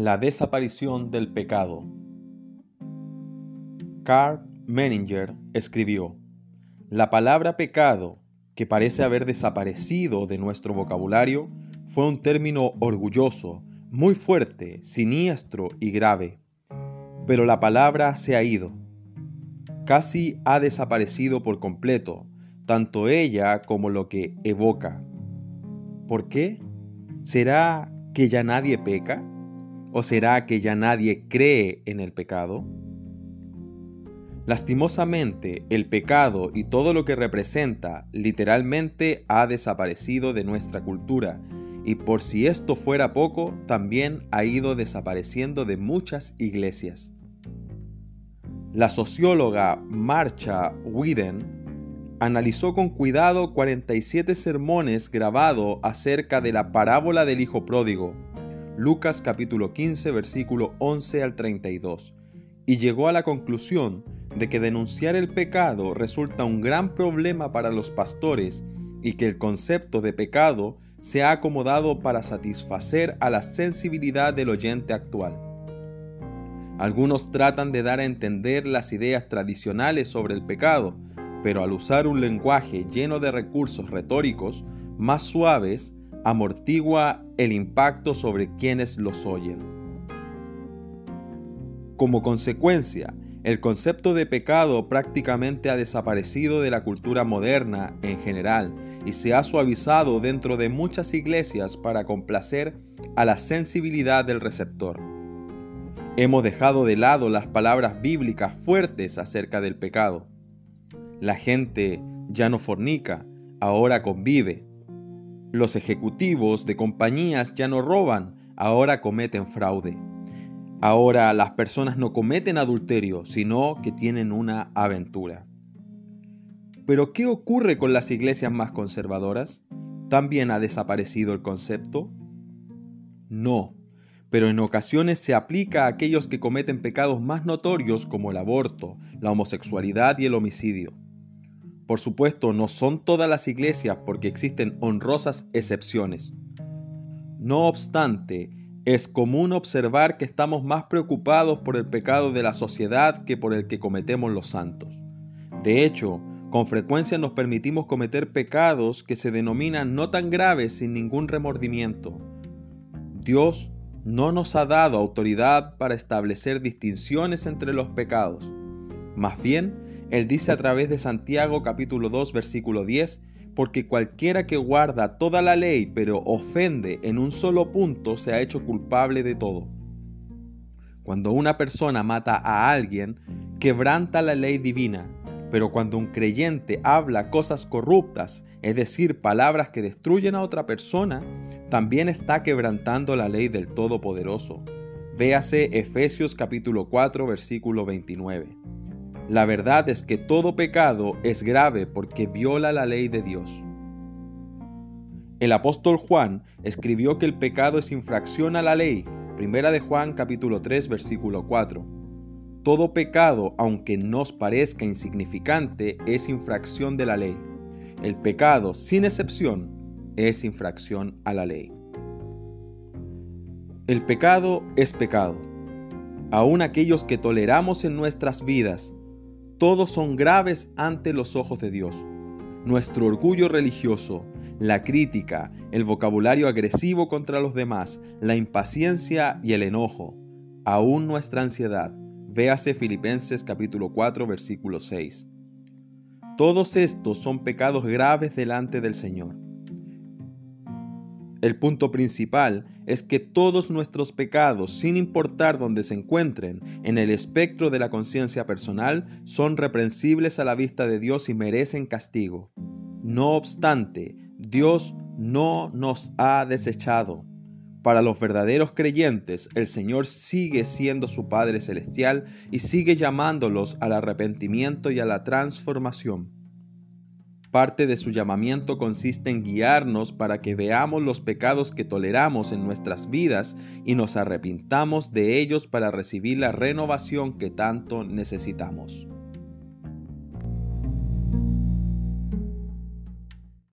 La desaparición del pecado. Carl Menninger escribió, La palabra pecado, que parece haber desaparecido de nuestro vocabulario, fue un término orgulloso, muy fuerte, siniestro y grave. Pero la palabra se ha ido. Casi ha desaparecido por completo, tanto ella como lo que evoca. ¿Por qué? ¿Será que ya nadie peca? ¿O será que ya nadie cree en el pecado? Lastimosamente, el pecado y todo lo que representa literalmente ha desaparecido de nuestra cultura y por si esto fuera poco, también ha ido desapareciendo de muchas iglesias. La socióloga Marcha Whedon analizó con cuidado 47 sermones grabados acerca de la parábola del Hijo Pródigo Lucas capítulo 15 versículo 11 al 32, y llegó a la conclusión de que denunciar el pecado resulta un gran problema para los pastores y que el concepto de pecado se ha acomodado para satisfacer a la sensibilidad del oyente actual. Algunos tratan de dar a entender las ideas tradicionales sobre el pecado, pero al usar un lenguaje lleno de recursos retóricos más suaves, amortigua el impacto sobre quienes los oyen. Como consecuencia, el concepto de pecado prácticamente ha desaparecido de la cultura moderna en general y se ha suavizado dentro de muchas iglesias para complacer a la sensibilidad del receptor. Hemos dejado de lado las palabras bíblicas fuertes acerca del pecado. La gente ya no fornica, ahora convive, los ejecutivos de compañías ya no roban, ahora cometen fraude. Ahora las personas no cometen adulterio, sino que tienen una aventura. Pero ¿qué ocurre con las iglesias más conservadoras? ¿También ha desaparecido el concepto? No, pero en ocasiones se aplica a aquellos que cometen pecados más notorios como el aborto, la homosexualidad y el homicidio. Por supuesto, no son todas las iglesias porque existen honrosas excepciones. No obstante, es común observar que estamos más preocupados por el pecado de la sociedad que por el que cometemos los santos. De hecho, con frecuencia nos permitimos cometer pecados que se denominan no tan graves sin ningún remordimiento. Dios no nos ha dado autoridad para establecer distinciones entre los pecados. Más bien, él dice a través de Santiago capítulo 2 versículo 10, porque cualquiera que guarda toda la ley pero ofende en un solo punto se ha hecho culpable de todo. Cuando una persona mata a alguien, quebranta la ley divina, pero cuando un creyente habla cosas corruptas, es decir, palabras que destruyen a otra persona, también está quebrantando la ley del Todopoderoso. Véase Efesios capítulo 4 versículo 29. La verdad es que todo pecado es grave porque viola la ley de Dios. El apóstol Juan escribió que el pecado es infracción a la ley, primera de Juan capítulo 3 versículo 4. Todo pecado, aunque nos parezca insignificante, es infracción de la ley. El pecado, sin excepción, es infracción a la ley. El pecado es pecado. Aún aquellos que toleramos en nuestras vidas todos son graves ante los ojos de Dios. Nuestro orgullo religioso, la crítica, el vocabulario agresivo contra los demás, la impaciencia y el enojo, aún nuestra ansiedad. Véase Filipenses capítulo 4 versículo 6. Todos estos son pecados graves delante del Señor. El punto principal es que todos nuestros pecados, sin importar dónde se encuentren en el espectro de la conciencia personal, son reprensibles a la vista de Dios y merecen castigo. No obstante, Dios no nos ha desechado. Para los verdaderos creyentes, el Señor sigue siendo su Padre Celestial y sigue llamándolos al arrepentimiento y a la transformación. Parte de su llamamiento consiste en guiarnos para que veamos los pecados que toleramos en nuestras vidas y nos arrepintamos de ellos para recibir la renovación que tanto necesitamos.